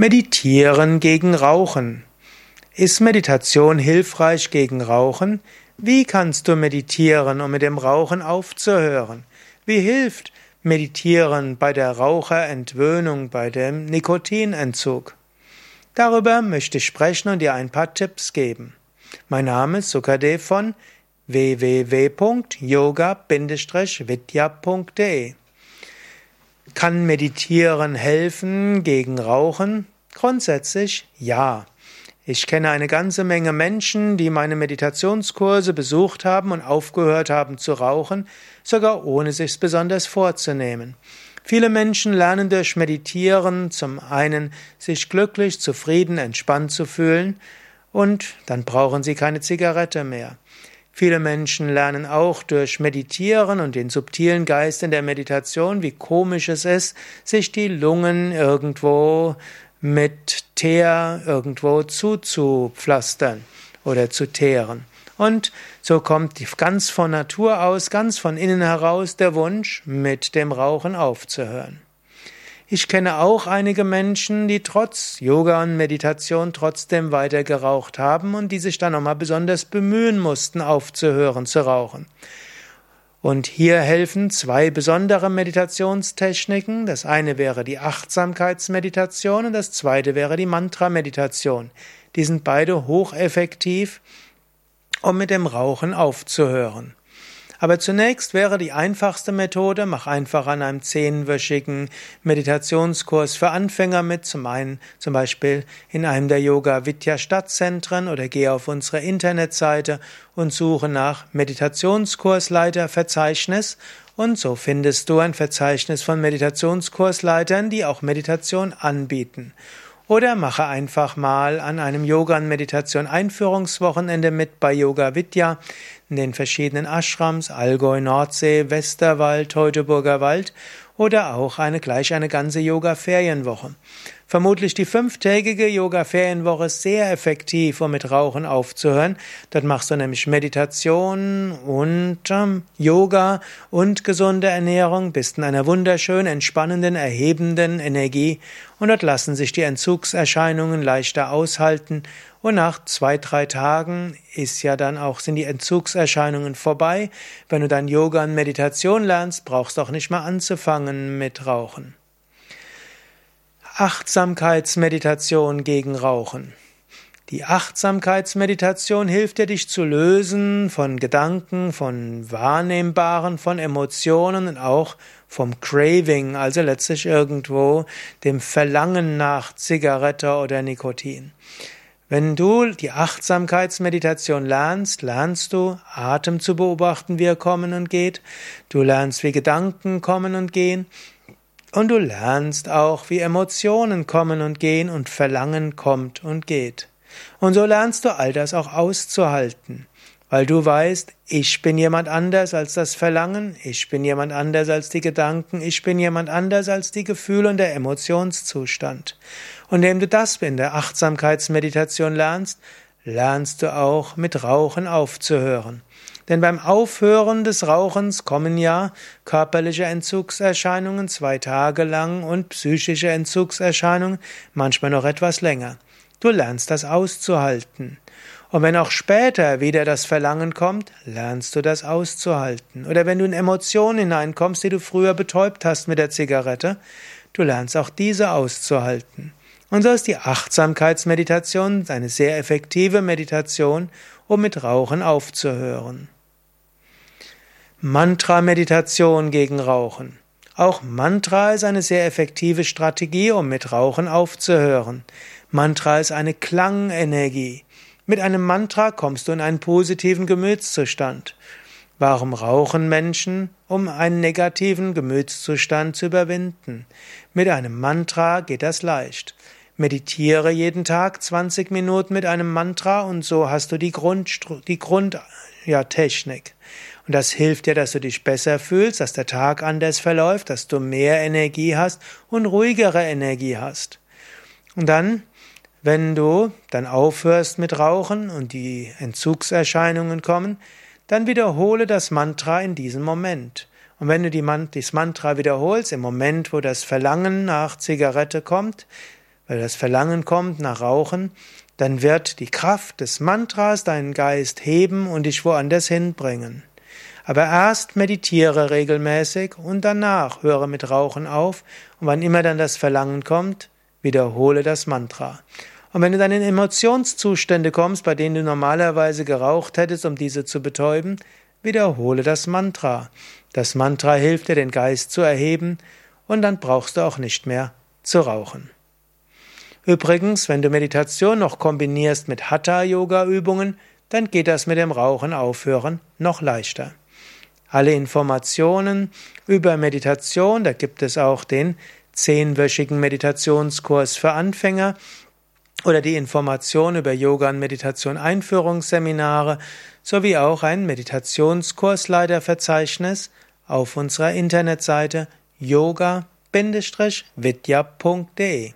Meditieren gegen Rauchen. Ist Meditation hilfreich gegen Rauchen? Wie kannst du meditieren, um mit dem Rauchen aufzuhören? Wie hilft Meditieren bei der Raucherentwöhnung, bei dem Nikotinentzug? Darüber möchte ich sprechen und dir ein paar Tipps geben. Mein Name ist Sukadev von www.yoga-vidya.de kann Meditieren helfen gegen Rauchen? Grundsätzlich ja. Ich kenne eine ganze Menge Menschen, die meine Meditationskurse besucht haben und aufgehört haben zu rauchen, sogar ohne sich's besonders vorzunehmen. Viele Menschen lernen durch Meditieren zum einen sich glücklich, zufrieden, entspannt zu fühlen und dann brauchen sie keine Zigarette mehr. Viele Menschen lernen auch durch Meditieren und den subtilen Geist in der Meditation, wie komisch es ist, sich die Lungen irgendwo mit Teer irgendwo zuzupflastern oder zu teeren. Und so kommt ganz von Natur aus, ganz von innen heraus der Wunsch, mit dem Rauchen aufzuhören. Ich kenne auch einige Menschen, die trotz Yoga und Meditation trotzdem weiter geraucht haben und die sich dann nochmal besonders bemühen mussten, aufzuhören zu rauchen. Und hier helfen zwei besondere Meditationstechniken. Das eine wäre die Achtsamkeitsmeditation und das zweite wäre die Mantra-Meditation. Die sind beide hocheffektiv, um mit dem Rauchen aufzuhören. Aber zunächst wäre die einfachste Methode, mach einfach an einem zehnwöchigen Meditationskurs für Anfänger mit, zum einen zum Beispiel in einem der Yoga Vidya Stadtzentren oder geh auf unsere Internetseite und suche nach Meditationskursleiter Verzeichnis und so findest du ein Verzeichnis von Meditationskursleitern, die auch Meditation anbieten. Oder mache einfach mal an einem Yoga- und Meditation-Einführungswochenende mit bei Yoga Vidya in den verschiedenen Ashrams, Allgäu, Nordsee, Westerwald, Teutoburger Wald oder auch eine, gleich eine ganze Yoga-Ferienwoche. Vermutlich die fünftägige Yoga-Ferienwoche sehr effektiv, um mit Rauchen aufzuhören. Dort machst du nämlich Meditation und ähm, Yoga und gesunde Ernährung, bist in einer wunderschön entspannenden, erhebenden Energie und dort lassen sich die Entzugserscheinungen leichter aushalten und nach zwei, drei Tagen ist ja dann auch, sind die Entzugserscheinungen vorbei. Wenn du dann Yoga und Meditation lernst, brauchst du auch nicht mehr anzufangen mit Rauchen. Achtsamkeitsmeditation gegen Rauchen. Die Achtsamkeitsmeditation hilft dir, dich zu lösen von Gedanken, von Wahrnehmbaren, von Emotionen und auch vom Craving, also letztlich irgendwo dem Verlangen nach Zigarette oder Nikotin. Wenn du die Achtsamkeitsmeditation lernst, lernst du Atem zu beobachten, wie er kommen und geht. Du lernst, wie Gedanken kommen und gehen. Und du lernst auch, wie Emotionen kommen und gehen und Verlangen kommt und geht. Und so lernst du all das auch auszuhalten, weil du weißt, ich bin jemand anders als das Verlangen, ich bin jemand anders als die Gedanken, ich bin jemand anders als die Gefühle und der Emotionszustand. Und indem du das in der Achtsamkeitsmeditation lernst, lernst du auch mit Rauchen aufzuhören. Denn beim Aufhören des Rauchens kommen ja körperliche Entzugserscheinungen zwei Tage lang und psychische Entzugserscheinungen manchmal noch etwas länger. Du lernst das auszuhalten. Und wenn auch später wieder das Verlangen kommt, lernst du das auszuhalten. Oder wenn du in Emotionen hineinkommst, die du früher betäubt hast mit der Zigarette, du lernst auch diese auszuhalten. Und so ist die Achtsamkeitsmeditation eine sehr effektive Meditation, um mit Rauchen aufzuhören. Mantra-Meditation gegen Rauchen. Auch Mantra ist eine sehr effektive Strategie, um mit Rauchen aufzuhören. Mantra ist eine Klangenergie. Mit einem Mantra kommst du in einen positiven Gemütszustand. Warum rauchen Menschen? Um einen negativen Gemütszustand zu überwinden. Mit einem Mantra geht das leicht. Meditiere jeden Tag 20 Minuten mit einem Mantra und so hast du die Grund, die Grund, ja. Und das hilft dir, dass du dich besser fühlst, dass der Tag anders verläuft, dass du mehr Energie hast und ruhigere Energie hast. Und dann, wenn du dann aufhörst mit Rauchen und die Entzugserscheinungen kommen, dann wiederhole das Mantra in diesem Moment. Und wenn du die, das Mantra wiederholst, im Moment, wo das Verlangen nach Zigarette kommt, weil das Verlangen kommt nach Rauchen, dann wird die Kraft des Mantras deinen Geist heben und dich woanders hinbringen. Aber erst meditiere regelmäßig und danach höre mit Rauchen auf und wann immer dann das Verlangen kommt, wiederhole das Mantra. Und wenn du dann in Emotionszustände kommst, bei denen du normalerweise geraucht hättest, um diese zu betäuben, wiederhole das Mantra. Das Mantra hilft dir, den Geist zu erheben, und dann brauchst du auch nicht mehr zu rauchen. Übrigens, wenn du Meditation noch kombinierst mit Hatha-Yoga-Übungen, dann geht das mit dem Rauchen aufhören noch leichter. Alle Informationen über Meditation, da gibt es auch den zehnwöchigen Meditationskurs für Anfänger oder die Information über Yoga und Meditation Einführungsseminare sowie auch ein Meditationskursleiterverzeichnis auf unserer Internetseite yoga-vidya.de